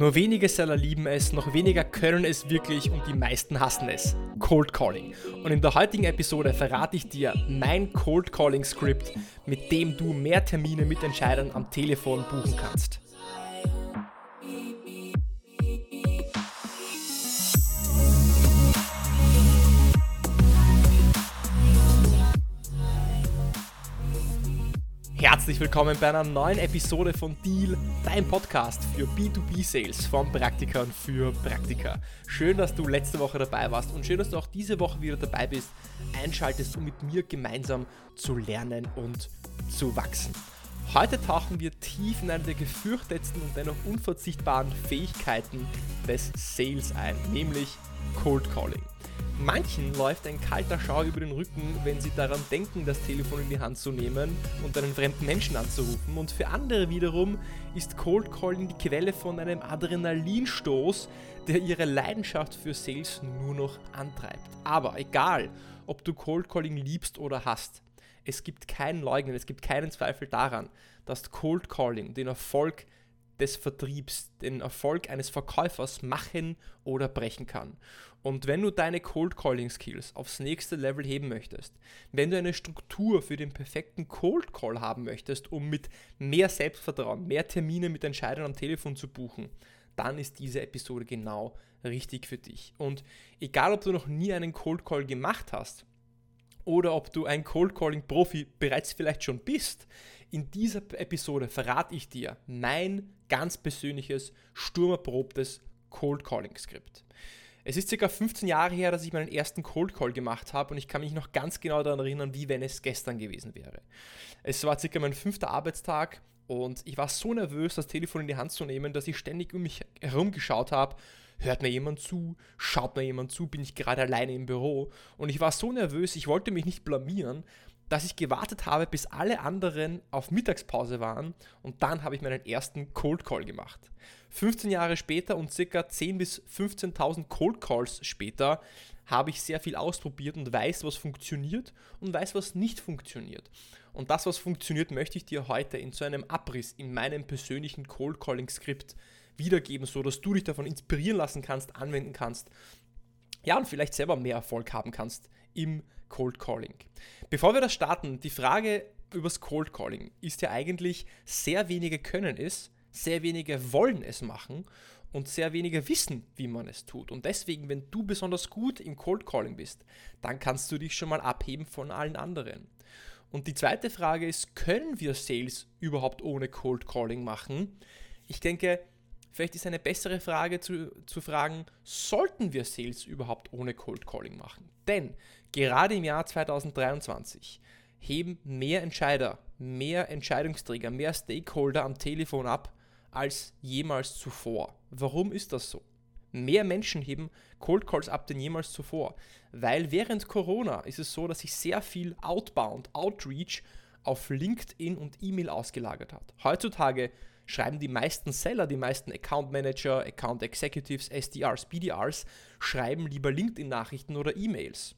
Nur wenige Seller lieben es, noch weniger können es wirklich und die meisten hassen es. Cold Calling. Und in der heutigen Episode verrate ich dir mein Cold Calling Skript, mit dem du mehr Termine mit Entscheidern am Telefon buchen kannst. Herzlich willkommen bei einer neuen Episode von Deal, dein Podcast für B2B-Sales von Praktikern für Praktika. Schön, dass du letzte Woche dabei warst und schön, dass du auch diese Woche wieder dabei bist, einschaltest, um mit mir gemeinsam zu lernen und zu wachsen. Heute tauchen wir tief in eine der gefürchtetsten und dennoch unverzichtbaren Fähigkeiten des Sales ein, nämlich Cold Calling. Manchen läuft ein kalter Schauer über den Rücken, wenn sie daran denken, das Telefon in die Hand zu nehmen und einen fremden Menschen anzurufen. Und für andere wiederum ist Cold Calling die Quelle von einem Adrenalinstoß, der ihre Leidenschaft für Sales nur noch antreibt. Aber egal, ob du Cold Calling liebst oder hast, es gibt keinen Leugnen, es gibt keinen Zweifel daran, dass Cold Calling den Erfolg des Vertriebs, den Erfolg eines Verkäufers machen oder brechen kann. Und wenn du deine Cold Calling Skills aufs nächste Level heben möchtest, wenn du eine Struktur für den perfekten Cold Call haben möchtest, um mit mehr Selbstvertrauen, mehr Termine mit Entscheidern am Telefon zu buchen, dann ist diese Episode genau richtig für dich. Und egal, ob du noch nie einen Cold Call gemacht hast oder ob du ein Cold Calling Profi bereits vielleicht schon bist, in dieser Episode verrate ich dir mein ganz persönliches, sturmerprobtes Cold Calling Skript. Es ist circa 15 Jahre her, dass ich meinen ersten Cold Call gemacht habe und ich kann mich noch ganz genau daran erinnern, wie wenn es gestern gewesen wäre. Es war circa mein fünfter Arbeitstag und ich war so nervös, das Telefon in die Hand zu nehmen, dass ich ständig um mich herum geschaut habe. Hört mir jemand zu? Schaut mir jemand zu? Bin ich gerade alleine im Büro? Und ich war so nervös, ich wollte mich nicht blamieren, dass ich gewartet habe, bis alle anderen auf Mittagspause waren und dann habe ich meinen ersten Cold Call gemacht. 15 Jahre später und circa 10.000 bis 15.000 Cold Calls später habe ich sehr viel ausprobiert und weiß, was funktioniert und weiß, was nicht funktioniert. Und das, was funktioniert, möchte ich dir heute in so einem Abriss in meinem persönlichen Cold Calling Skript wiedergeben, so dass du dich davon inspirieren lassen kannst, anwenden kannst. Ja, und vielleicht selber mehr Erfolg haben kannst im Cold Calling. Bevor wir das starten, die Frage übers Cold Calling ist ja eigentlich, sehr wenige können es, sehr wenige wollen es machen und sehr wenige wissen, wie man es tut. Und deswegen, wenn du besonders gut im Cold Calling bist, dann kannst du dich schon mal abheben von allen anderen. Und die zweite Frage ist, können wir Sales überhaupt ohne Cold Calling machen? Ich denke, vielleicht ist eine bessere Frage zu, zu fragen, sollten wir Sales überhaupt ohne Cold Calling machen? Denn gerade im Jahr 2023 heben mehr Entscheider, mehr Entscheidungsträger, mehr Stakeholder am Telefon ab als jemals zuvor. Warum ist das so? Mehr Menschen heben Cold Calls ab denn jemals zuvor, weil während Corona ist es so, dass sich sehr viel Outbound, Outreach auf LinkedIn und E-Mail ausgelagert hat. Heutzutage schreiben die meisten Seller, die meisten Account Manager, Account Executives, SDRs, BDRs, schreiben lieber LinkedIn-Nachrichten oder E-Mails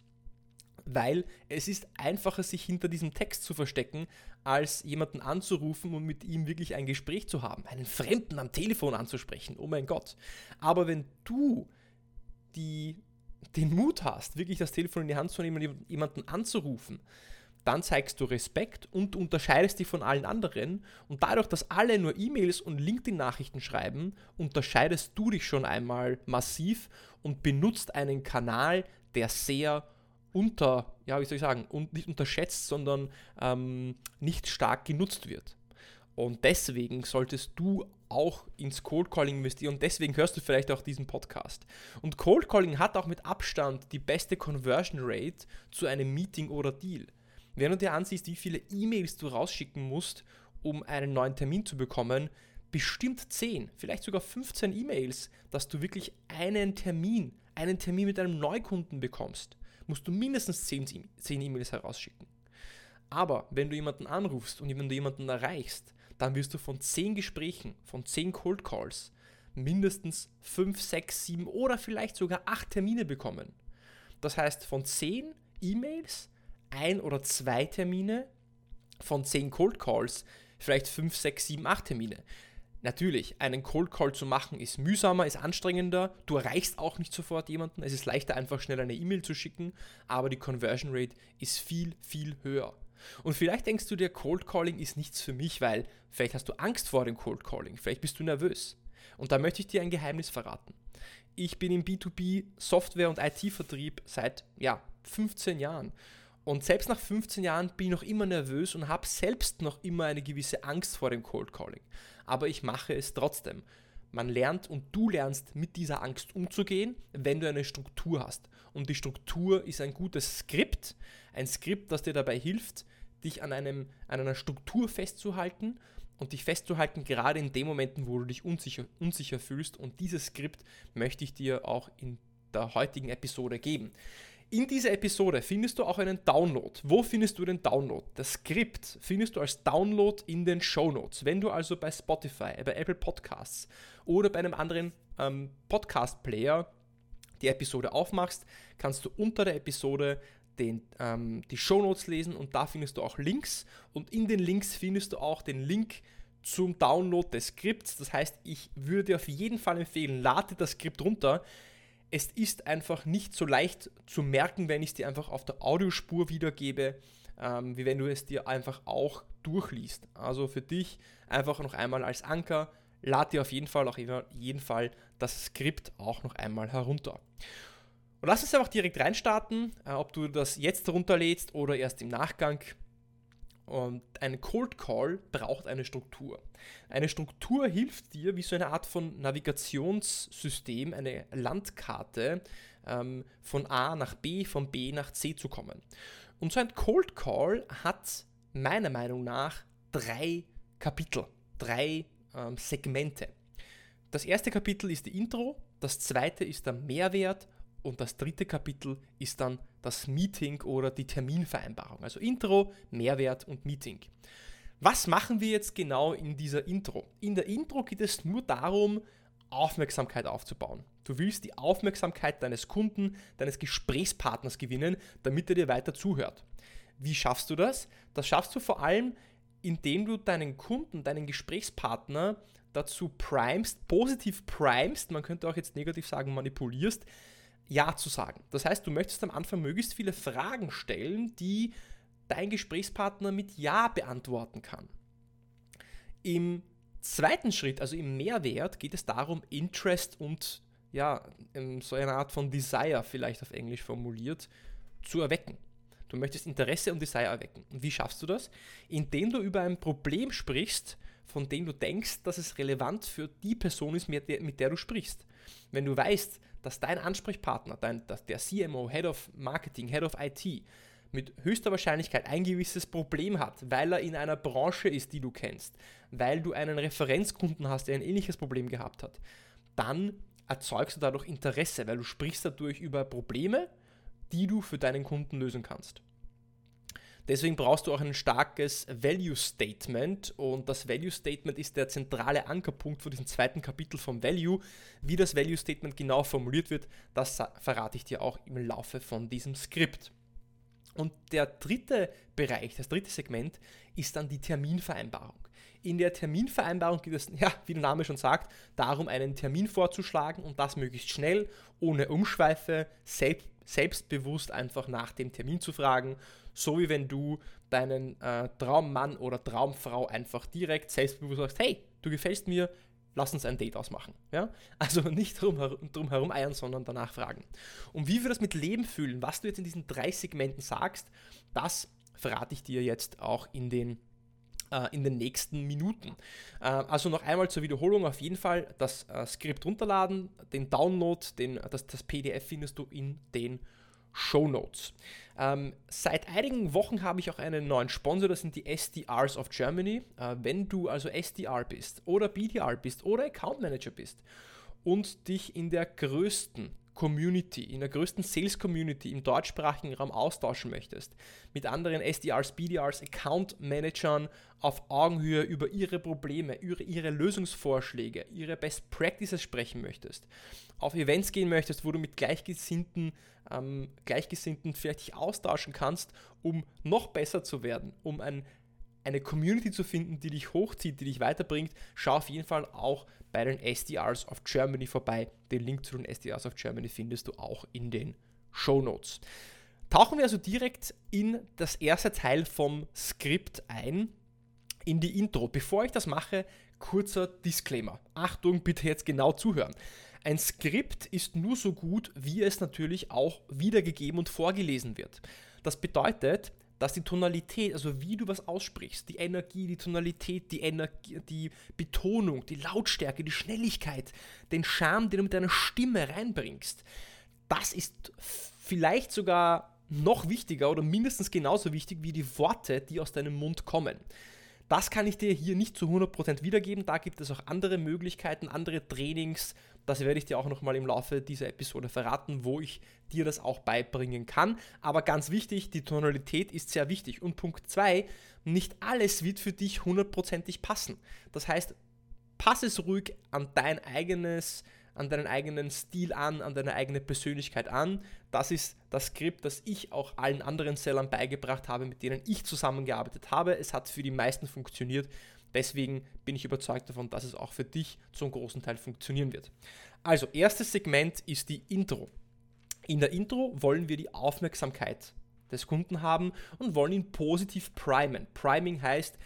weil es ist einfacher, sich hinter diesem Text zu verstecken, als jemanden anzurufen und mit ihm wirklich ein Gespräch zu haben, einen Fremden am Telefon anzusprechen. Oh mein Gott. Aber wenn du die, den Mut hast, wirklich das Telefon in die Hand zu nehmen und jemanden anzurufen, dann zeigst du Respekt und unterscheidest dich von allen anderen. Und dadurch, dass alle nur E-Mails und LinkedIn-Nachrichten schreiben, unterscheidest du dich schon einmal massiv und benutzt einen Kanal, der sehr unter, ja, wie soll ich sagen, und nicht unterschätzt, sondern ähm, nicht stark genutzt wird. Und deswegen solltest du auch ins Cold Calling investieren und deswegen hörst du vielleicht auch diesen Podcast. Und Cold Calling hat auch mit Abstand die beste Conversion Rate zu einem Meeting oder Deal. Wenn du dir ansiehst, wie viele E-Mails du rausschicken musst, um einen neuen Termin zu bekommen, bestimmt 10, vielleicht sogar 15 E-Mails, dass du wirklich einen Termin, einen Termin mit einem Neukunden bekommst musst du mindestens 10 E-Mails herausschicken. Aber wenn du jemanden anrufst und wenn du jemanden erreichst, dann wirst du von 10 Gesprächen, von 10 Cold Calls mindestens 5, 6, 7 oder vielleicht sogar 8 Termine bekommen. Das heißt, von 10 E-Mails ein oder zwei Termine, von 10 Cold Calls vielleicht 5, 6, 7, 8 Termine. Natürlich, einen Cold Call zu machen ist mühsamer, ist anstrengender. Du erreichst auch nicht sofort jemanden. Es ist leichter, einfach schnell eine E-Mail zu schicken, aber die Conversion Rate ist viel, viel höher. Und vielleicht denkst du dir, Cold Calling ist nichts für mich, weil vielleicht hast du Angst vor dem Cold Calling, vielleicht bist du nervös. Und da möchte ich dir ein Geheimnis verraten. Ich bin im B2B Software- und IT-Vertrieb seit ja, 15 Jahren. Und selbst nach 15 Jahren bin ich noch immer nervös und habe selbst noch immer eine gewisse Angst vor dem Cold Calling. Aber ich mache es trotzdem. Man lernt und du lernst mit dieser Angst umzugehen, wenn du eine Struktur hast. Und die Struktur ist ein gutes Skript, ein Skript, das dir dabei hilft, dich an, einem, an einer Struktur festzuhalten und dich festzuhalten, gerade in den Momenten, wo du dich unsicher, unsicher fühlst. Und dieses Skript möchte ich dir auch in der heutigen Episode geben. In dieser Episode findest du auch einen Download. Wo findest du den Download? Das Skript findest du als Download in den Show Notes. Wenn du also bei Spotify, bei Apple Podcasts oder bei einem anderen ähm, Podcast-Player die Episode aufmachst, kannst du unter der Episode den, ähm, die Show Notes lesen und da findest du auch Links. Und in den Links findest du auch den Link zum Download des Skripts. Das heißt, ich würde dir auf jeden Fall empfehlen, lade das Skript runter es ist einfach nicht so leicht zu merken, wenn ich es dir einfach auf der Audiospur wiedergebe, ähm, wie wenn du es dir einfach auch durchliest. Also für dich einfach noch einmal als Anker, lad dir auf jeden Fall auch jeden Fall das Skript auch noch einmal herunter. Und lass uns einfach direkt reinstarten, äh, ob du das jetzt runterlädst oder erst im Nachgang. Und ein Cold Call braucht eine Struktur. Eine Struktur hilft dir, wie so eine Art von Navigationssystem, eine Landkarte, ähm, von A nach B, von B nach C zu kommen. Und so ein Cold Call hat meiner Meinung nach drei Kapitel, drei ähm, Segmente. Das erste Kapitel ist die Intro, das zweite ist der Mehrwert und das dritte Kapitel ist dann das Meeting oder die Terminvereinbarung. Also Intro, Mehrwert und Meeting. Was machen wir jetzt genau in dieser Intro? In der Intro geht es nur darum, Aufmerksamkeit aufzubauen. Du willst die Aufmerksamkeit deines Kunden, deines Gesprächspartners gewinnen, damit er dir weiter zuhört. Wie schaffst du das? Das schaffst du vor allem, indem du deinen Kunden, deinen Gesprächspartner dazu primest, positiv primest, man könnte auch jetzt negativ sagen, manipulierst, ja zu sagen. Das heißt, du möchtest am Anfang möglichst viele Fragen stellen, die dein Gesprächspartner mit Ja beantworten kann. Im zweiten Schritt, also im Mehrwert, geht es darum, Interest und ja, so eine Art von Desire vielleicht auf Englisch formuliert, zu erwecken. Du möchtest Interesse und Desire erwecken. Und wie schaffst du das? Indem du über ein Problem sprichst, von dem du denkst, dass es relevant für die Person ist, mit der, mit der du sprichst. Wenn du weißt, dass dein Ansprechpartner, dein, der CMO, Head of Marketing, Head of IT, mit höchster Wahrscheinlichkeit ein gewisses Problem hat, weil er in einer Branche ist, die du kennst, weil du einen Referenzkunden hast, der ein ähnliches Problem gehabt hat, dann erzeugst du dadurch Interesse, weil du sprichst dadurch über Probleme, die du für deinen Kunden lösen kannst. Deswegen brauchst du auch ein starkes Value Statement und das Value Statement ist der zentrale Ankerpunkt für diesen zweiten Kapitel vom Value. Wie das Value Statement genau formuliert wird, das verrate ich dir auch im Laufe von diesem Skript. Und der dritte Bereich, das dritte Segment ist dann die Terminvereinbarung. In der Terminvereinbarung geht es, ja, wie der Name schon sagt, darum, einen Termin vorzuschlagen und das möglichst schnell, ohne Umschweife, selbst, selbstbewusst einfach nach dem Termin zu fragen so wie wenn du deinen äh, Traummann oder Traumfrau einfach direkt selbstbewusst sagst, hey, du gefällst mir, lass uns ein Date ausmachen. Ja? Also nicht drum, herum eiern, sondern danach fragen. Und wie wir das mit Leben fühlen, was du jetzt in diesen drei Segmenten sagst, das verrate ich dir jetzt auch in den äh, in den nächsten Minuten. Äh, also noch einmal zur Wiederholung auf jeden Fall das äh, Skript runterladen, den Download, den, das, das PDF findest du in den Show Notes. Ähm, seit einigen Wochen habe ich auch einen neuen Sponsor, das sind die SDRs of Germany. Äh, wenn du also SDR bist oder BDR bist oder Account Manager bist und dich in der größten Community, in der größten Sales Community im deutschsprachigen Raum austauschen möchtest, mit anderen SDRs, BDRs, Account Managern auf Augenhöhe über ihre Probleme, ihre, ihre Lösungsvorschläge, ihre Best Practices sprechen möchtest, auf Events gehen möchtest, wo du mit Gleichgesinnten ähm, Gleichgesinnten vielleicht dich austauschen kannst, um noch besser zu werden, um ein eine Community zu finden, die dich hochzieht, die dich weiterbringt, schau auf jeden Fall auch bei den SDRs of Germany vorbei. Den Link zu den SDRs of Germany findest du auch in den Show Notes. Tauchen wir also direkt in das erste Teil vom Skript ein, in die Intro. Bevor ich das mache, kurzer Disclaimer. Achtung, bitte jetzt genau zuhören. Ein Skript ist nur so gut, wie es natürlich auch wiedergegeben und vorgelesen wird. Das bedeutet, dass die Tonalität, also wie du was aussprichst, die Energie, die Tonalität, die, Energie, die Betonung, die Lautstärke, die Schnelligkeit, den Charme, den du mit deiner Stimme reinbringst, das ist vielleicht sogar noch wichtiger oder mindestens genauso wichtig wie die Worte, die aus deinem Mund kommen. Das kann ich dir hier nicht zu 100% wiedergeben. Da gibt es auch andere Möglichkeiten, andere Trainings. Das werde ich dir auch nochmal im Laufe dieser Episode verraten, wo ich dir das auch beibringen kann. Aber ganz wichtig, die Tonalität ist sehr wichtig. Und Punkt 2, nicht alles wird für dich hundertprozentig passen. Das heißt, passe es ruhig an dein eigenes an deinen eigenen Stil an, an deine eigene Persönlichkeit an. Das ist das Skript, das ich auch allen anderen Sellern beigebracht habe, mit denen ich zusammengearbeitet habe. Es hat für die meisten funktioniert. Deswegen bin ich überzeugt davon, dass es auch für dich zum großen Teil funktionieren wird. Also, erstes Segment ist die Intro. In der Intro wollen wir die Aufmerksamkeit des Kunden haben und wollen ihn positiv primen. Priming heißt,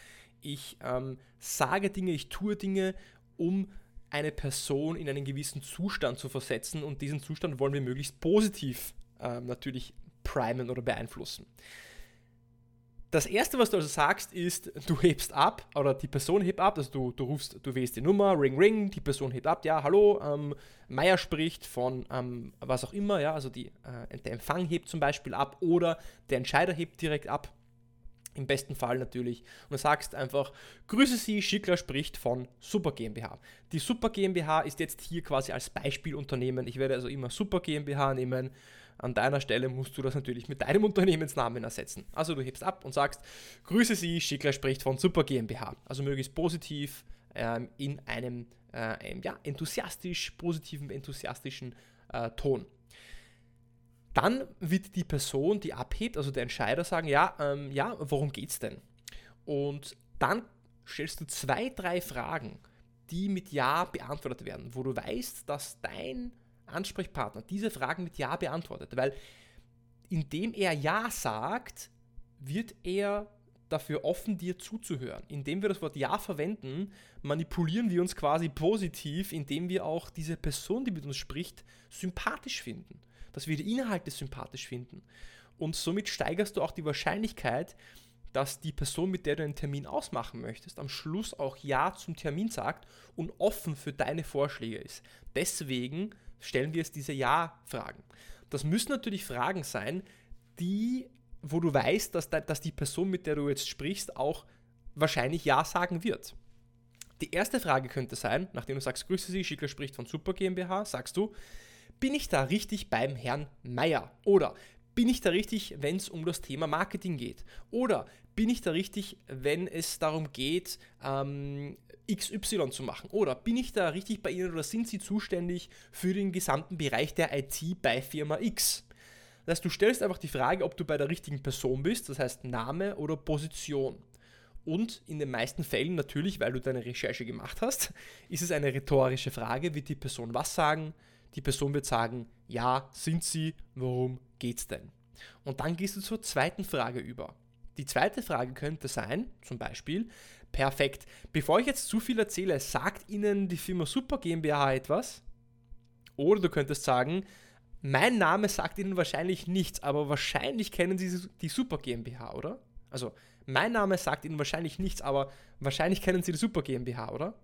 ich ähm, sage Dinge, ich tue Dinge, um eine Person in einen gewissen Zustand zu versetzen und diesen Zustand wollen wir möglichst positiv äh, natürlich primen oder beeinflussen. Das erste, was du also sagst, ist, du hebst ab oder die Person hebt ab, also du, du rufst, du wählst die Nummer, Ring Ring, die Person hebt ab, ja, hallo, ähm, Meier spricht von ähm, was auch immer, ja, also die, äh, der Empfang hebt zum Beispiel ab oder der Entscheider hebt direkt ab. Im besten Fall natürlich. Und du sagst einfach, grüße Sie, Schickler spricht von Super GmbH. Die Super GmbH ist jetzt hier quasi als Beispielunternehmen. Ich werde also immer Super GmbH nehmen. An deiner Stelle musst du das natürlich mit deinem Unternehmensnamen ersetzen. Also du hebst ab und sagst, grüße Sie, Schickler spricht von Super GmbH. Also möglichst positiv ähm, in einem äh, ja, enthusiastisch, positiven, enthusiastischen äh, Ton. Dann wird die Person, die abhebt, also der Entscheider, sagen, ja, ähm, ja, worum geht's denn? Und dann stellst du zwei, drei Fragen, die mit Ja beantwortet werden, wo du weißt, dass dein Ansprechpartner diese Fragen mit Ja beantwortet, weil indem er Ja sagt, wird er dafür offen, dir zuzuhören. Indem wir das Wort Ja verwenden, manipulieren wir uns quasi positiv, indem wir auch diese Person, die mit uns spricht, sympathisch finden dass wir die Inhalte sympathisch finden. Und somit steigerst du auch die Wahrscheinlichkeit, dass die Person, mit der du einen Termin ausmachen möchtest, am Schluss auch Ja zum Termin sagt und offen für deine Vorschläge ist. Deswegen stellen wir jetzt diese Ja-Fragen. Das müssen natürlich Fragen sein, die, wo du weißt, dass, dass die Person, mit der du jetzt sprichst, auch wahrscheinlich Ja sagen wird. Die erste Frage könnte sein, nachdem du sagst, grüße Sie, Schickler spricht von Super GmbH, sagst du, bin ich da richtig beim Herrn Meier? Oder bin ich da richtig, wenn es um das Thema Marketing geht? Oder bin ich da richtig, wenn es darum geht, ähm, XY zu machen? Oder bin ich da richtig bei Ihnen oder sind Sie zuständig für den gesamten Bereich der IT bei Firma X? Das heißt, du stellst einfach die Frage, ob du bei der richtigen Person bist, das heißt Name oder Position. Und in den meisten Fällen natürlich, weil du deine Recherche gemacht hast, ist es eine rhetorische Frage, wird die Person was sagen, die Person wird sagen, ja, sind sie, worum geht's denn? Und dann gehst du zur zweiten Frage über. Die zweite Frage könnte sein, zum Beispiel, perfekt, bevor ich jetzt zu viel erzähle, sagt Ihnen die Firma Super GmbH etwas? Oder du könntest sagen, mein Name sagt Ihnen wahrscheinlich nichts, aber wahrscheinlich kennen Sie die Super GmbH, oder? Also, mein Name sagt Ihnen wahrscheinlich nichts, aber wahrscheinlich kennen Sie die Super GmbH, oder?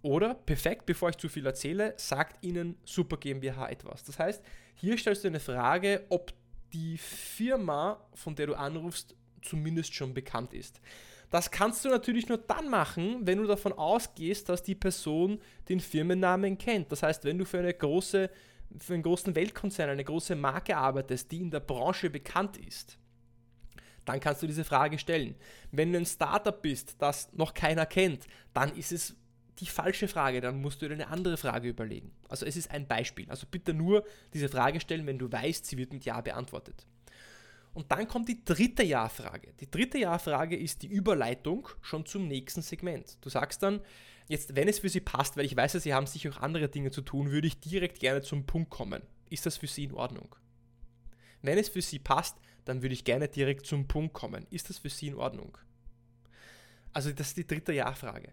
Oder, perfekt, bevor ich zu viel erzähle, sagt Ihnen Super GmbH etwas. Das heißt, hier stellst du eine Frage, ob die Firma, von der du anrufst, zumindest schon bekannt ist. Das kannst du natürlich nur dann machen, wenn du davon ausgehst, dass die Person den Firmennamen kennt. Das heißt, wenn du für, eine große, für einen großen Weltkonzern eine große Marke arbeitest, die in der Branche bekannt ist, dann kannst du diese Frage stellen. Wenn du ein Startup bist, das noch keiner kennt, dann ist es die falsche Frage, dann musst du dir eine andere Frage überlegen. Also es ist ein Beispiel. Also bitte nur diese Frage stellen, wenn du weißt, sie wird mit Ja beantwortet. Und dann kommt die dritte Ja-Frage. Die dritte Ja-Frage ist die Überleitung schon zum nächsten Segment. Du sagst dann, jetzt, wenn es für Sie passt, weil ich weiß, Sie haben sicher auch andere Dinge zu tun, würde ich direkt gerne zum Punkt kommen. Ist das für Sie in Ordnung? Wenn es für Sie passt, dann würde ich gerne direkt zum Punkt kommen. Ist das für Sie in Ordnung? Also das ist die dritte Ja-Frage.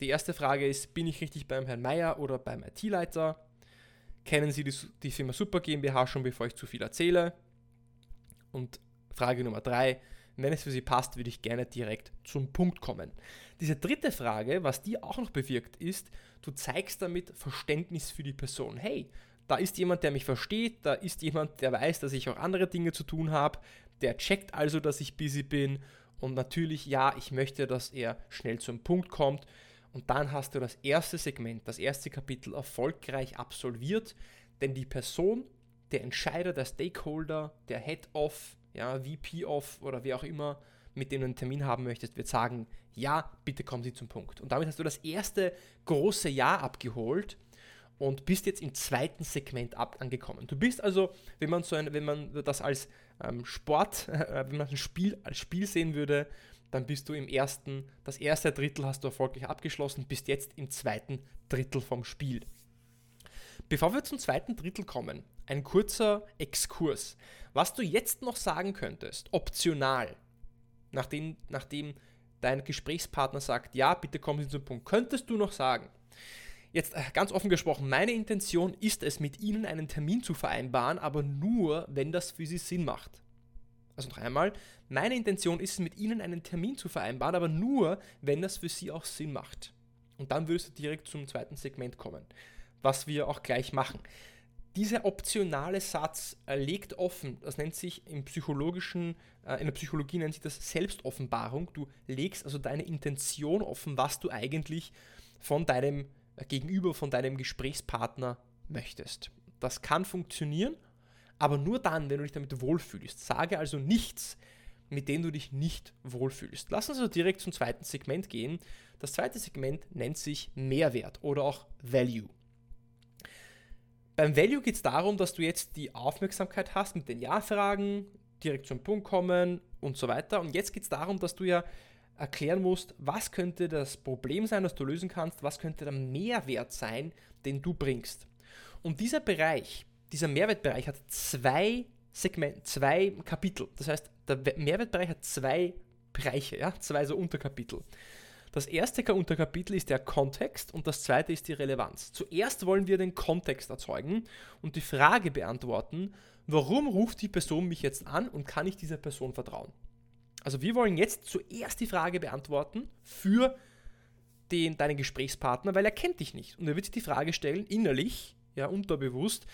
Die erste Frage ist, bin ich richtig beim Herrn Meier oder beim IT-Leiter? Kennen Sie die, die Firma Super GmbH schon, bevor ich zu viel erzähle? Und Frage Nummer drei, wenn es für Sie passt, würde ich gerne direkt zum Punkt kommen. Diese dritte Frage, was die auch noch bewirkt, ist, du zeigst damit Verständnis für die Person. Hey, da ist jemand, der mich versteht, da ist jemand, der weiß, dass ich auch andere Dinge zu tun habe, der checkt also, dass ich busy bin und natürlich, ja, ich möchte, dass er schnell zum Punkt kommt. Und dann hast du das erste Segment, das erste Kapitel erfolgreich absolviert, denn die Person, der Entscheider, der Stakeholder, der Head of, ja, VP of oder wie auch immer, mit dem du einen Termin haben möchtest, wird sagen, ja, bitte kommen Sie zum Punkt. Und damit hast du das erste große Ja abgeholt und bist jetzt im zweiten Segment ab angekommen. Du bist also, wenn man so ein, wenn man das als ähm, Sport, äh, wenn man ein Spiel als Spiel sehen würde, dann bist du im ersten, das erste Drittel hast du erfolgreich abgeschlossen, bist jetzt im zweiten Drittel vom Spiel. Bevor wir zum zweiten Drittel kommen, ein kurzer Exkurs. Was du jetzt noch sagen könntest, optional, nachdem, nachdem dein Gesprächspartner sagt, ja, bitte kommen Sie zum Punkt, könntest du noch sagen, Jetzt äh, ganz offen gesprochen, meine Intention ist es, mit Ihnen einen Termin zu vereinbaren, aber nur, wenn das für Sie Sinn macht. Also noch einmal, meine Intention ist es, mit Ihnen einen Termin zu vereinbaren, aber nur, wenn das für Sie auch Sinn macht. Und dann würdest du direkt zum zweiten Segment kommen, was wir auch gleich machen. Dieser optionale Satz äh, legt offen, das nennt sich im psychologischen, äh, in der Psychologie nennt sich das Selbstoffenbarung. Du legst also deine Intention offen, was du eigentlich von deinem gegenüber von deinem Gesprächspartner möchtest. Das kann funktionieren, aber nur dann, wenn du dich damit wohlfühlst. Sage also nichts, mit dem du dich nicht wohlfühlst. Lass uns also direkt zum zweiten Segment gehen. Das zweite Segment nennt sich Mehrwert oder auch Value. Beim Value geht es darum, dass du jetzt die Aufmerksamkeit hast mit den Ja-Fragen, direkt zum Punkt kommen und so weiter. Und jetzt geht es darum, dass du ja erklären musst, was könnte das Problem sein, das du lösen kannst, was könnte der Mehrwert sein, den du bringst. Und dieser Bereich, dieser Mehrwertbereich hat zwei Segmente, zwei Kapitel. Das heißt, der Mehrwertbereich hat zwei Bereiche, ja, zwei so Unterkapitel. Das erste Unterkapitel ist der Kontext und das zweite ist die Relevanz. Zuerst wollen wir den Kontext erzeugen und die Frage beantworten, warum ruft die Person mich jetzt an und kann ich dieser Person vertrauen? Also wir wollen jetzt zuerst die Frage beantworten für den, deinen Gesprächspartner, weil er kennt dich nicht. Und er wird sich die Frage stellen, innerlich, ja, unterbewusst,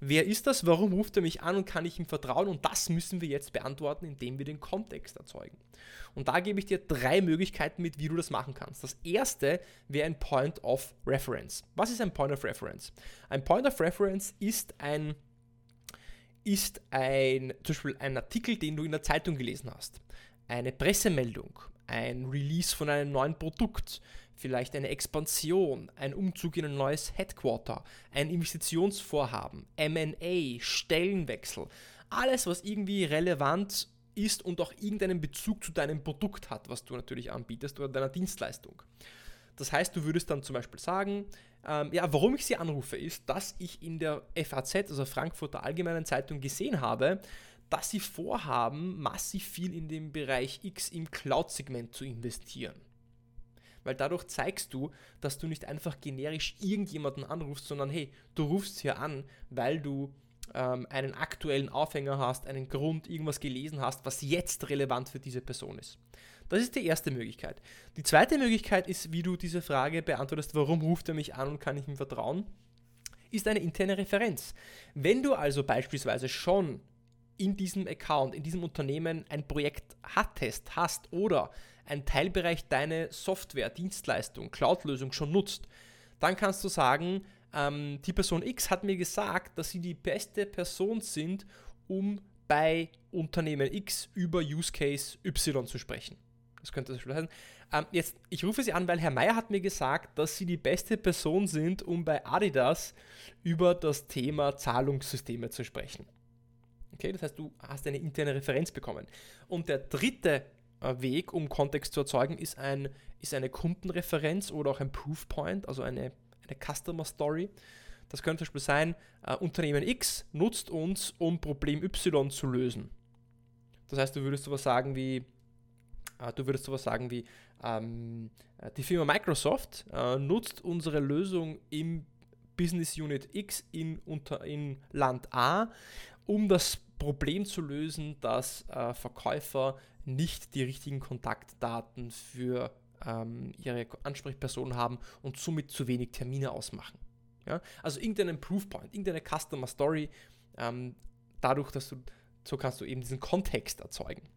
wer ist das, warum ruft er mich an und kann ich ihm vertrauen? Und das müssen wir jetzt beantworten, indem wir den Kontext erzeugen. Und da gebe ich dir drei Möglichkeiten mit, wie du das machen kannst. Das erste wäre ein Point of Reference. Was ist ein Point of Reference? Ein Point of Reference ist ein ist ein, zum Beispiel ein Artikel, den du in der Zeitung gelesen hast eine Pressemeldung, ein Release von einem neuen Produkt, vielleicht eine Expansion, ein Umzug in ein neues Headquarter, ein Investitionsvorhaben, MA, Stellenwechsel, alles, was irgendwie relevant ist und auch irgendeinen Bezug zu deinem Produkt hat, was du natürlich anbietest oder deiner Dienstleistung. Das heißt, du würdest dann zum Beispiel sagen, ähm, ja, warum ich sie anrufe, ist, dass ich in der FAZ, also Frankfurter Allgemeinen Zeitung, gesehen habe, dass sie vorhaben, massiv viel in dem Bereich X im Cloud-Segment zu investieren. Weil dadurch zeigst du, dass du nicht einfach generisch irgendjemanden anrufst, sondern hey, du rufst hier an, weil du ähm, einen aktuellen Aufhänger hast, einen Grund, irgendwas gelesen hast, was jetzt relevant für diese Person ist. Das ist die erste Möglichkeit. Die zweite Möglichkeit ist, wie du diese Frage beantwortest, warum ruft er mich an und kann ich ihm vertrauen, ist eine interne Referenz. Wenn du also beispielsweise schon in diesem Account, in diesem Unternehmen ein Projekt hattest, hast oder ein Teilbereich deine Software, Dienstleistung, Cloud-Lösung schon nutzt, dann kannst du sagen, ähm, die Person X hat mir gesagt, dass sie die beste Person sind, um bei Unternehmen X über Use Case Y zu sprechen. Das könnte das heißen. Ähm, jetzt, ich rufe Sie an, weil Herr Meier hat mir gesagt, dass Sie die beste Person sind, um bei Adidas über das Thema Zahlungssysteme zu sprechen. Okay, das heißt, du hast eine interne Referenz bekommen. Und der dritte Weg, um Kontext zu erzeugen, ist, ein, ist eine Kundenreferenz oder auch ein Proofpoint, also eine, eine Customer Story. Das könnte zum Beispiel sein, äh, Unternehmen X nutzt uns, um Problem Y zu lösen. Das heißt, du würdest sowas sagen wie, äh, du würdest sowas sagen wie, ähm, äh, die Firma Microsoft äh, nutzt unsere Lösung im Business Unit X in, unter, in Land A, um das Problem zu lösen, dass äh, Verkäufer nicht die richtigen Kontaktdaten für ähm, ihre Ansprechperson haben und somit zu wenig Termine ausmachen. Ja? Also irgendeinen Proofpoint, irgendeine Customer Story, ähm, dadurch, dass du, so kannst du eben diesen Kontext erzeugen.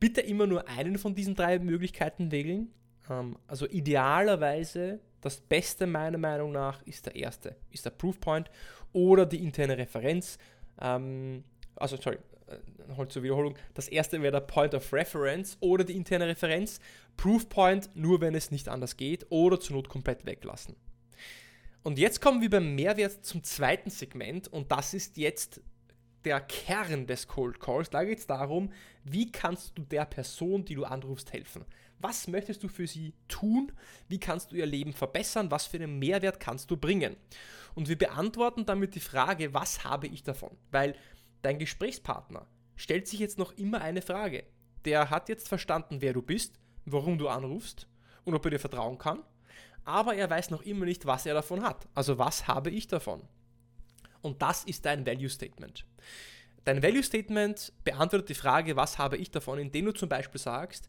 Bitte immer nur einen von diesen drei Möglichkeiten wählen. Ähm, also idealerweise das Beste meiner Meinung nach ist der erste, ist der Proofpoint oder die interne Referenz. Ähm, also sorry, nochmal zur Wiederholung. Das erste wäre der Point of Reference oder die interne Referenz. Proofpoint nur, wenn es nicht anders geht oder zur Not komplett weglassen. Und jetzt kommen wir beim Mehrwert zum zweiten Segment und das ist jetzt der Kern des Cold Calls. Da geht es darum, wie kannst du der Person, die du anrufst, helfen? Was möchtest du für sie tun? Wie kannst du ihr Leben verbessern? Was für einen Mehrwert kannst du bringen? Und wir beantworten damit die Frage, was habe ich davon? Weil dein Gesprächspartner stellt sich jetzt noch immer eine Frage. Der hat jetzt verstanden, wer du bist, warum du anrufst und ob er dir vertrauen kann aber er weiß noch immer nicht, was er davon hat. Also was habe ich davon? Und das ist dein Value Statement. Dein Value Statement beantwortet die Frage, was habe ich davon, indem du zum Beispiel sagst,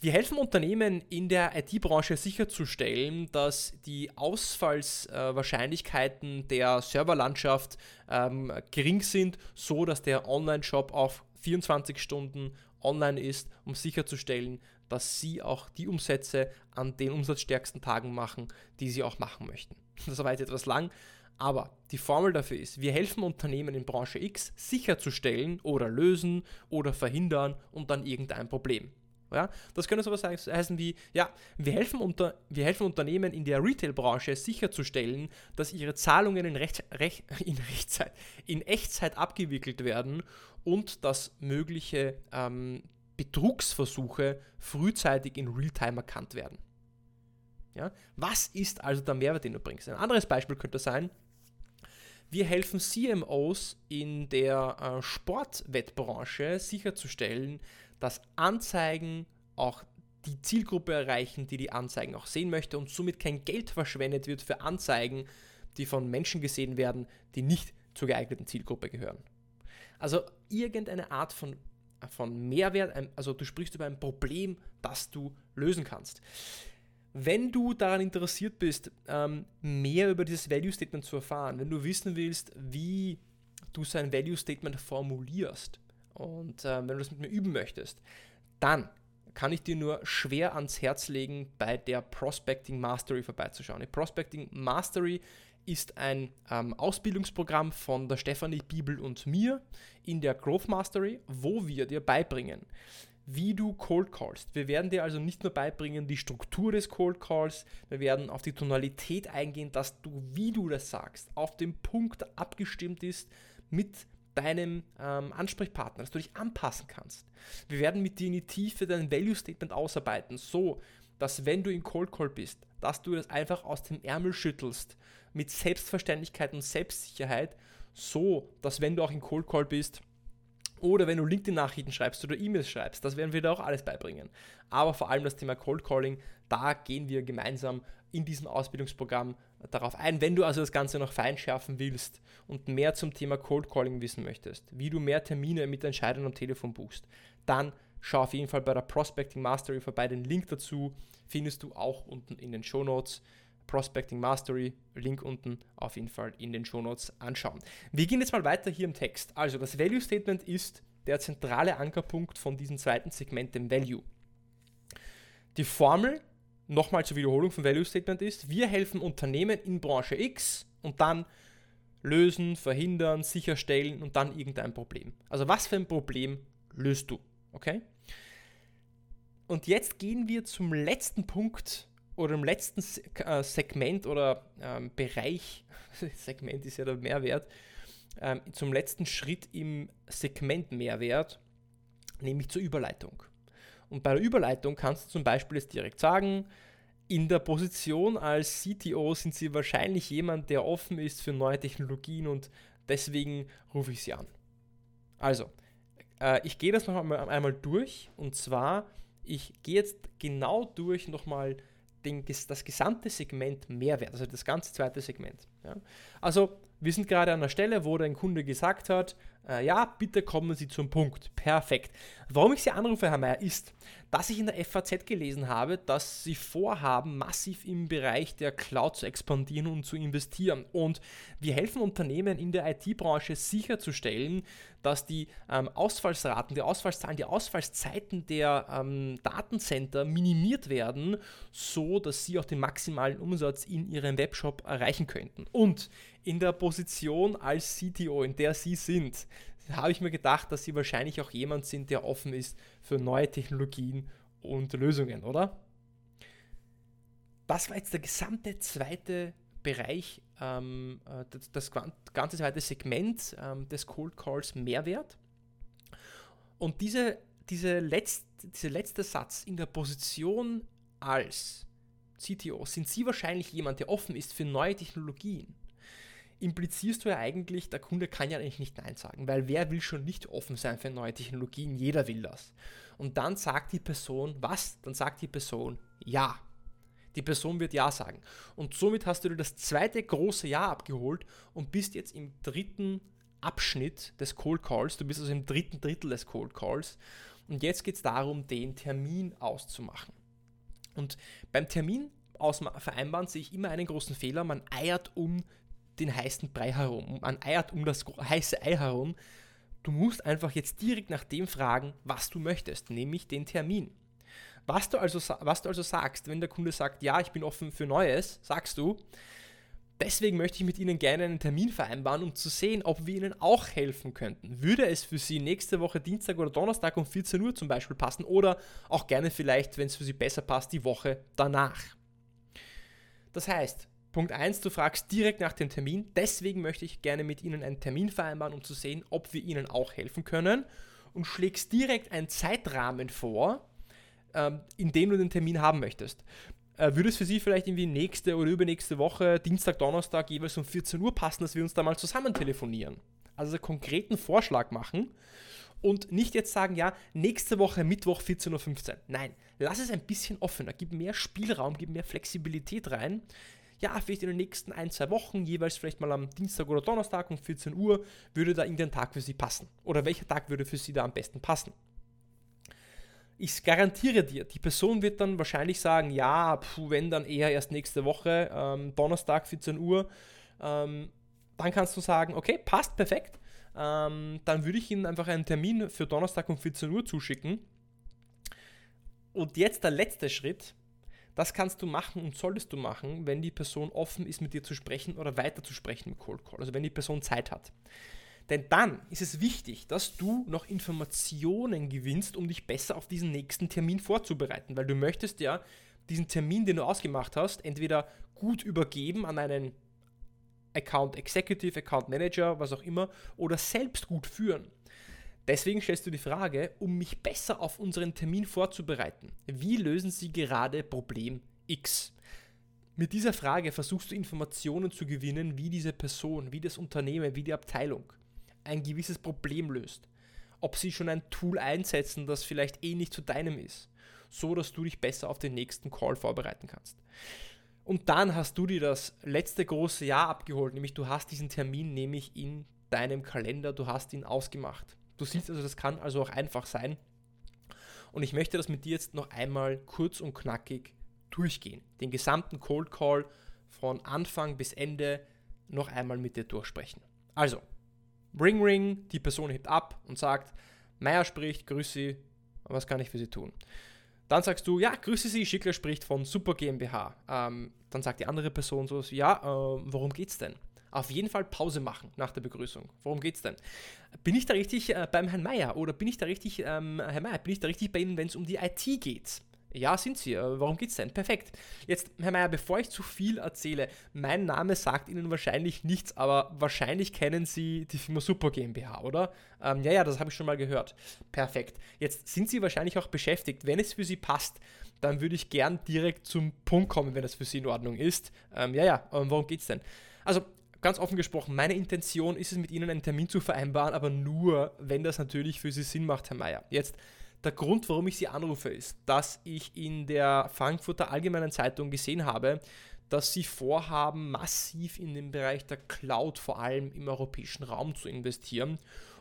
wir helfen Unternehmen in der IT-Branche sicherzustellen, dass die Ausfallswahrscheinlichkeiten der Serverlandschaft ähm, gering sind, so dass der Online-Shop auf 24 Stunden online ist, um sicherzustellen, dass sie auch die Umsätze an den umsatzstärksten Tagen machen, die sie auch machen möchten. Das war jetzt etwas lang, aber die Formel dafür ist, wir helfen Unternehmen in Branche X sicherzustellen oder lösen oder verhindern und dann irgendein Problem. Ja, das könnte sowas heißen wie, ja, wir helfen, unter, wir helfen Unternehmen in der Retail-Branche sicherzustellen, dass ihre Zahlungen in, Recht, Rech, in, Rechtzeit, in Echtzeit abgewickelt werden und dass mögliche ähm, Betrugsversuche frühzeitig in Realtime erkannt werden. Ja? Was ist also der Mehrwert, den du bringst? Ein anderes Beispiel könnte sein, wir helfen CMOs in der äh, Sportwettbranche sicherzustellen, dass Anzeigen auch die Zielgruppe erreichen, die die Anzeigen auch sehen möchte und somit kein Geld verschwendet wird für Anzeigen, die von Menschen gesehen werden, die nicht zur geeigneten Zielgruppe gehören. Also irgendeine Art von von Mehrwert, also du sprichst über ein Problem, das du lösen kannst. Wenn du daran interessiert bist, ähm, mehr über dieses Value Statement zu erfahren, wenn du wissen willst, wie du sein Value Statement formulierst und äh, wenn du das mit mir üben möchtest, dann kann ich dir nur schwer ans Herz legen, bei der Prospecting Mastery vorbeizuschauen. Die Prospecting Mastery ist ein ähm, Ausbildungsprogramm von der Stefanie Bibel und mir in der Growth Mastery, wo wir dir beibringen, wie du Cold Callst. Wir werden dir also nicht nur beibringen die Struktur des Cold Calls, wir werden auf die Tonalität eingehen, dass du, wie du das sagst, auf den Punkt abgestimmt ist mit deinem ähm, Ansprechpartner, dass du dich anpassen kannst. Wir werden mit dir in die Tiefe dein Value Statement ausarbeiten, so dass wenn du in Cold Call bist, dass du das einfach aus dem Ärmel schüttelst mit Selbstverständlichkeit und Selbstsicherheit, so dass wenn du auch in Cold Call bist oder wenn du LinkedIn-Nachrichten schreibst oder E-Mails schreibst, das werden wir dir auch alles beibringen. Aber vor allem das Thema Cold Calling, da gehen wir gemeinsam in diesem Ausbildungsprogramm darauf ein. Wenn du also das Ganze noch feinschärfen willst und mehr zum Thema Cold Calling wissen möchtest, wie du mehr Termine mit Entscheidern am Telefon buchst, dann schau auf jeden Fall bei der Prospecting Mastery vorbei. Den Link dazu findest du auch unten in den Show Notes. Prospecting Mastery, Link unten auf jeden Fall in den Show Notes anschauen. Wir gehen jetzt mal weiter hier im Text. Also das Value Statement ist der zentrale Ankerpunkt von diesem zweiten Segment, dem Value. Die Formel, nochmal zur Wiederholung vom Value Statement ist, wir helfen Unternehmen in Branche X und dann lösen, verhindern, sicherstellen und dann irgendein Problem. Also was für ein Problem löst du? Okay? Und jetzt gehen wir zum letzten Punkt oder im letzten äh, Segment oder ähm, Bereich, Segment ist ja der Mehrwert, ähm, zum letzten Schritt im Segment Mehrwert, nämlich zur Überleitung. Und bei der Überleitung kannst du zum Beispiel jetzt direkt sagen, in der Position als CTO sind Sie wahrscheinlich jemand, der offen ist für neue Technologien und deswegen rufe ich Sie an. Also, äh, ich gehe das noch einmal, einmal durch und zwar, ich gehe jetzt genau durch nochmal den, das gesamte Segment Mehrwert, also das ganze zweite Segment. Ja. Also, wir sind gerade an der Stelle, wo dein Kunde gesagt hat, äh, ja, bitte kommen Sie zum Punkt. Perfekt. Warum ich Sie anrufe, Herr Mayer, ist, dass ich in der FAZ gelesen habe, dass Sie vorhaben, massiv im Bereich der Cloud zu expandieren und zu investieren. Und wir helfen Unternehmen in der IT-Branche sicherzustellen, dass die ähm, Ausfallsraten, die Ausfallszahlen, die Ausfallszeiten der ähm, Datencenter minimiert werden, so dass Sie auch den maximalen Umsatz in Ihrem Webshop erreichen könnten. Und in der Position als CTO, in der Sie sind, habe ich mir gedacht, dass Sie wahrscheinlich auch jemand sind, der offen ist für neue Technologien und Lösungen, oder? Das war jetzt der gesamte zweite Bereich, ähm, äh, das, ganze zweite Segment ähm, des Cold Calls Mehrwert. Und diese, diese letzt, dieser letzte Satz in der Position als CTO sind Sie wahrscheinlich jemand, der offen ist für neue Technologien implizierst du ja eigentlich, der Kunde kann ja eigentlich nicht Nein sagen, weil wer will schon nicht offen sein für neue Technologien? Jeder will das. Und dann sagt die Person, was? Dann sagt die Person Ja. Die Person wird Ja sagen. Und somit hast du dir das zweite große Ja abgeholt und bist jetzt im dritten Abschnitt des Cold Calls. Du bist also im dritten Drittel des Cold Calls. Und jetzt geht es darum, den Termin auszumachen. Und beim Termin vereinbaren sehe ich immer einen großen Fehler. Man eiert um den heißen Brei herum, man eiert um das heiße Ei herum. Du musst einfach jetzt direkt nach dem fragen, was du möchtest, nämlich den Termin. Was du, also, was du also sagst, wenn der Kunde sagt, ja, ich bin offen für Neues, sagst du, deswegen möchte ich mit Ihnen gerne einen Termin vereinbaren, um zu sehen, ob wir Ihnen auch helfen könnten. Würde es für Sie nächste Woche Dienstag oder Donnerstag um 14 Uhr zum Beispiel passen oder auch gerne vielleicht, wenn es für Sie besser passt, die Woche danach. Das heißt, Punkt 1, du fragst direkt nach dem Termin. Deswegen möchte ich gerne mit Ihnen einen Termin vereinbaren, um zu sehen, ob wir Ihnen auch helfen können. Und schlägst direkt einen Zeitrahmen vor, ähm, in dem du den Termin haben möchtest. Äh, würde es für Sie vielleicht irgendwie nächste oder übernächste Woche, Dienstag, Donnerstag, jeweils um 14 Uhr passen, dass wir uns da mal zusammen telefonieren? Also einen konkreten Vorschlag machen und nicht jetzt sagen, ja, nächste Woche Mittwoch 14.15 Uhr. Nein, lass es ein bisschen offener, gib mehr Spielraum, gib mehr Flexibilität rein ja, vielleicht in den nächsten ein, zwei Wochen, jeweils vielleicht mal am Dienstag oder Donnerstag um 14 Uhr, würde da irgendein Tag für Sie passen? Oder welcher Tag würde für Sie da am besten passen? Ich garantiere dir, die Person wird dann wahrscheinlich sagen, ja, puh, wenn dann eher erst nächste Woche, ähm, Donnerstag 14 Uhr, ähm, dann kannst du sagen, okay, passt perfekt. Ähm, dann würde ich Ihnen einfach einen Termin für Donnerstag um 14 Uhr zuschicken. Und jetzt der letzte Schritt, das kannst du machen und solltest du machen, wenn die Person offen ist, mit dir zu sprechen oder weiter zu sprechen im Cold Call, also wenn die Person Zeit hat. Denn dann ist es wichtig, dass du noch Informationen gewinnst, um dich besser auf diesen nächsten Termin vorzubereiten, weil du möchtest ja diesen Termin, den du ausgemacht hast, entweder gut übergeben an einen Account Executive, Account Manager, was auch immer, oder selbst gut führen. Deswegen stellst du die Frage, um mich besser auf unseren Termin vorzubereiten. Wie lösen Sie gerade Problem X? Mit dieser Frage versuchst du Informationen zu gewinnen, wie diese Person, wie das Unternehmen, wie die Abteilung ein gewisses Problem löst. Ob sie schon ein Tool einsetzen, das vielleicht eh nicht zu deinem ist, so dass du dich besser auf den nächsten Call vorbereiten kannst. Und dann hast du dir das letzte große Jahr abgeholt, nämlich du hast diesen Termin nämlich in deinem Kalender, du hast ihn ausgemacht. Du siehst also, das kann also auch einfach sein. Und ich möchte das mit dir jetzt noch einmal kurz und knackig durchgehen. Den gesamten Cold Call von Anfang bis Ende noch einmal mit dir durchsprechen. Also, Ring Ring, die Person hebt ab und sagt, Meier spricht, grüß Sie, was kann ich für Sie tun? Dann sagst du, ja, grüße Sie, Schickler spricht von Super GmbH. Ähm, dann sagt die andere Person so, ja, äh, worum geht's denn? Auf jeden Fall Pause machen nach der Begrüßung. Worum geht's denn? Bin ich da richtig äh, beim Herrn Meier oder bin ich da richtig, ähm, Herr Meier, bin ich da richtig bei Ihnen, wenn es um die IT geht? Ja, sind sie. Warum geht's denn? Perfekt. Jetzt, Herr Mayer, bevor ich zu viel erzähle, mein Name sagt Ihnen wahrscheinlich nichts, aber wahrscheinlich kennen Sie die Firma Super GmbH, oder? Ähm, ja, ja, das habe ich schon mal gehört. Perfekt. Jetzt sind Sie wahrscheinlich auch beschäftigt. Wenn es für Sie passt, dann würde ich gern direkt zum Punkt kommen, wenn das für Sie in Ordnung ist. Ähm, ja, ja, ähm, worum geht's denn? Also, ganz offen gesprochen, meine Intention ist es, mit Ihnen einen Termin zu vereinbaren, aber nur, wenn das natürlich für Sie Sinn macht, Herr Mayer. Jetzt der Grund, warum ich Sie anrufe, ist, dass ich in der Frankfurter Allgemeinen Zeitung gesehen habe, dass Sie vorhaben, massiv in den Bereich der Cloud, vor allem im europäischen Raum, zu investieren.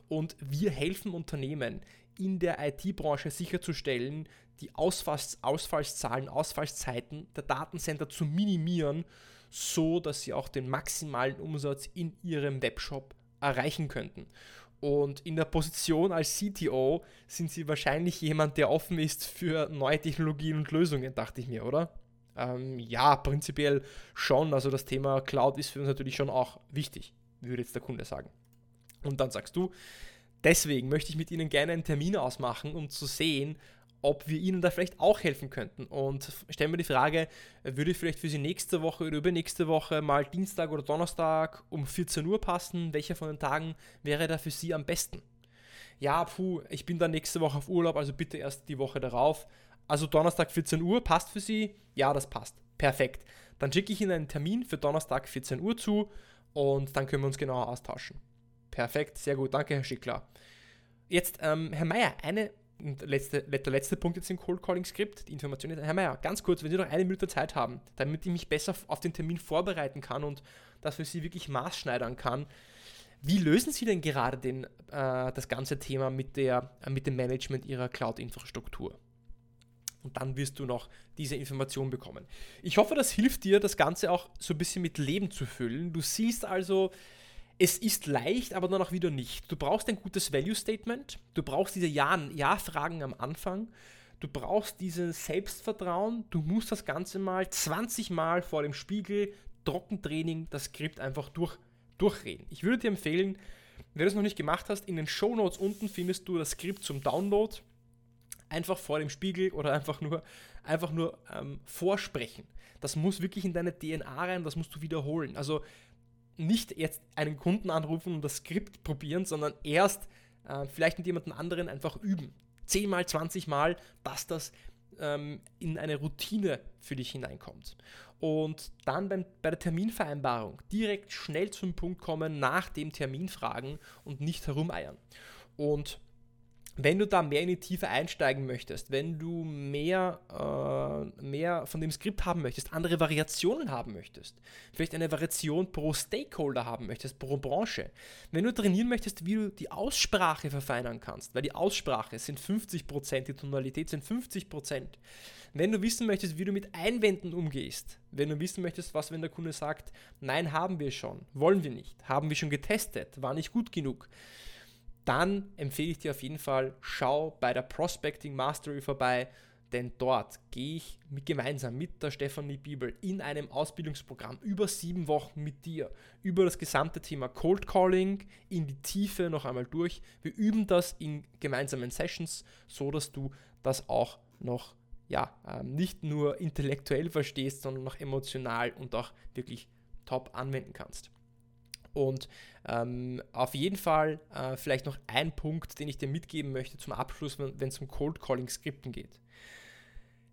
Und wir helfen Unternehmen in der IT-Branche sicherzustellen, die Ausfalls Ausfallszahlen, Ausfallszeiten der Datencenter zu minimieren, so dass sie auch den maximalen Umsatz in ihrem Webshop erreichen könnten. Und in der Position als CTO sind sie wahrscheinlich jemand, der offen ist für neue Technologien und Lösungen, dachte ich mir, oder? Ähm, ja, prinzipiell schon. Also das Thema Cloud ist für uns natürlich schon auch wichtig, würde jetzt der Kunde sagen. Und dann sagst du, deswegen möchte ich mit Ihnen gerne einen Termin ausmachen, um zu sehen, ob wir Ihnen da vielleicht auch helfen könnten. Und stellen wir die Frage, würde vielleicht für Sie nächste Woche oder übernächste Woche mal Dienstag oder Donnerstag um 14 Uhr passen? Welcher von den Tagen wäre da für Sie am besten? Ja, puh, ich bin dann nächste Woche auf Urlaub, also bitte erst die Woche darauf. Also Donnerstag 14 Uhr, passt für Sie? Ja, das passt. Perfekt. Dann schicke ich Ihnen einen Termin für Donnerstag 14 Uhr zu und dann können wir uns genauer austauschen. Perfekt, sehr gut. Danke, Herr Schickler. Jetzt, ähm, Herr Mayer, eine und letzte, der letzte Punkt jetzt im Cold Calling Skript, die Informationen. Herr Mayer, ganz kurz, wenn Sie noch eine Minute Zeit haben, damit ich mich besser auf den Termin vorbereiten kann und das für Sie wirklich maßschneidern kann. Wie lösen Sie denn gerade den, äh, das ganze Thema mit, der, äh, mit dem Management Ihrer Cloud-Infrastruktur? Und dann wirst du noch diese Information bekommen. Ich hoffe, das hilft dir, das Ganze auch so ein bisschen mit Leben zu füllen. Du siehst also, es ist leicht, aber dann auch wieder nicht. Du brauchst ein gutes Value Statement, du brauchst diese Ja-Fragen am Anfang, du brauchst dieses Selbstvertrauen, du musst das Ganze mal 20 Mal vor dem Spiegel, Trockentraining, das Skript einfach durch, durchreden. Ich würde dir empfehlen, wenn du es noch nicht gemacht hast, in den Show Notes unten findest du das Skript zum Download. Einfach vor dem Spiegel oder einfach nur, einfach nur ähm, vorsprechen. Das muss wirklich in deine DNA rein, das musst du wiederholen. Also nicht jetzt einen Kunden anrufen und das Skript probieren, sondern erst äh, vielleicht mit jemandem anderen einfach üben. Zehnmal, zwanzigmal, dass das ähm, in eine Routine für dich hineinkommt. Und dann beim, bei der Terminvereinbarung direkt schnell zum Punkt kommen, nach dem Termin fragen und nicht herumeiern. Und wenn du da mehr in die Tiefe einsteigen möchtest, wenn du mehr, äh, mehr von dem Skript haben möchtest, andere Variationen haben möchtest, vielleicht eine Variation pro Stakeholder haben möchtest, pro Branche, wenn du trainieren möchtest, wie du die Aussprache verfeinern kannst, weil die Aussprache sind 50%, die Tonalität sind 50%. Wenn du wissen möchtest, wie du mit Einwänden umgehst, wenn du wissen möchtest, was, wenn der Kunde sagt, nein, haben wir schon, wollen wir nicht, haben wir schon getestet, war nicht gut genug, dann empfehle ich dir auf jeden Fall, schau bei der Prospecting Mastery vorbei, denn dort gehe ich mit, gemeinsam mit der Stefanie Bibel in einem Ausbildungsprogramm über sieben Wochen mit dir über das gesamte Thema Cold Calling in die Tiefe noch einmal durch. Wir üben das in gemeinsamen Sessions, so dass du das auch noch ja, ähm, nicht nur intellektuell verstehst, sondern noch emotional und auch wirklich top anwenden kannst. Und ähm, auf jeden Fall äh, vielleicht noch ein Punkt, den ich dir mitgeben möchte zum Abschluss, wenn es um Cold Calling Skripten geht.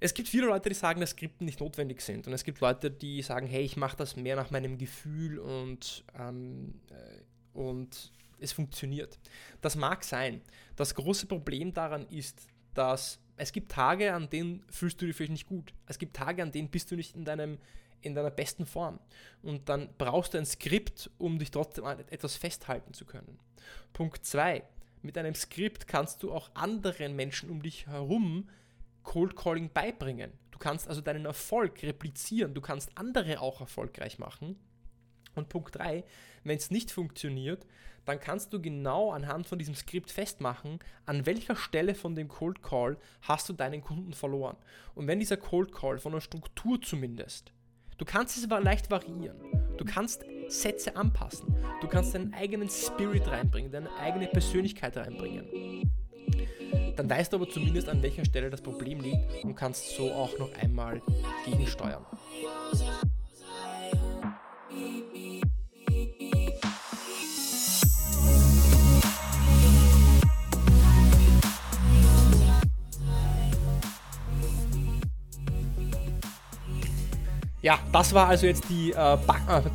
Es gibt viele Leute, die sagen, dass Skripten nicht notwendig sind. Und es gibt Leute, die sagen, hey, ich mache das mehr nach meinem Gefühl und, ähm, äh, und es funktioniert. Das mag sein. Das große Problem daran ist, dass es gibt Tage, an denen fühlst du dich vielleicht nicht gut. Es gibt Tage, an denen bist du nicht in deinem in deiner besten Form. Und dann brauchst du ein Skript, um dich trotzdem an etwas festhalten zu können. Punkt 2. Mit einem Skript kannst du auch anderen Menschen um dich herum Cold Calling beibringen. Du kannst also deinen Erfolg replizieren. Du kannst andere auch erfolgreich machen. Und Punkt 3, wenn es nicht funktioniert, dann kannst du genau anhand von diesem Skript festmachen, an welcher Stelle von dem Cold Call hast du deinen Kunden verloren. Und wenn dieser Cold Call von der Struktur zumindest Du kannst es aber leicht variieren. Du kannst Sätze anpassen. Du kannst deinen eigenen Spirit reinbringen, deine eigene Persönlichkeit reinbringen. Dann weißt du aber zumindest, an welcher Stelle das Problem liegt und kannst so auch noch einmal gegensteuern. Ja, das war also jetzt die, äh, äh,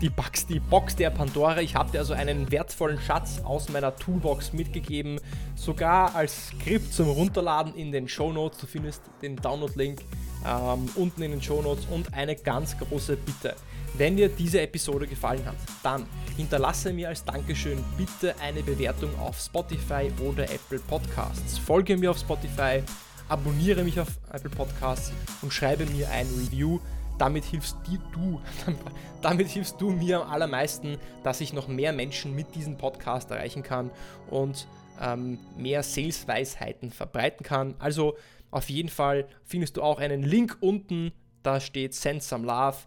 die, Box, die Box der Pandora. Ich habe dir also einen wertvollen Schatz aus meiner Toolbox mitgegeben, sogar als Skript zum Runterladen in den Show Notes. Du findest den Download-Link ähm, unten in den Show Notes und eine ganz große Bitte. Wenn dir diese Episode gefallen hat, dann hinterlasse mir als Dankeschön bitte eine Bewertung auf Spotify oder Apple Podcasts. Folge mir auf Spotify, abonniere mich auf Apple Podcasts und schreibe mir ein Review damit hilfst du, damit hilfst du mir am allermeisten, dass ich noch mehr Menschen mit diesem Podcast erreichen kann und ähm, mehr Sales-Weisheiten verbreiten kann. Also auf jeden Fall findest du auch einen Link unten, da steht Send Some Love.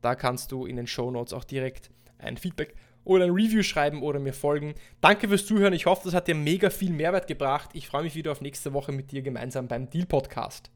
Da kannst du in den Show Notes auch direkt ein Feedback oder ein Review schreiben oder mir folgen. Danke fürs Zuhören. Ich hoffe, das hat dir mega viel Mehrwert gebracht. Ich freue mich wieder auf nächste Woche mit dir gemeinsam beim Deal Podcast.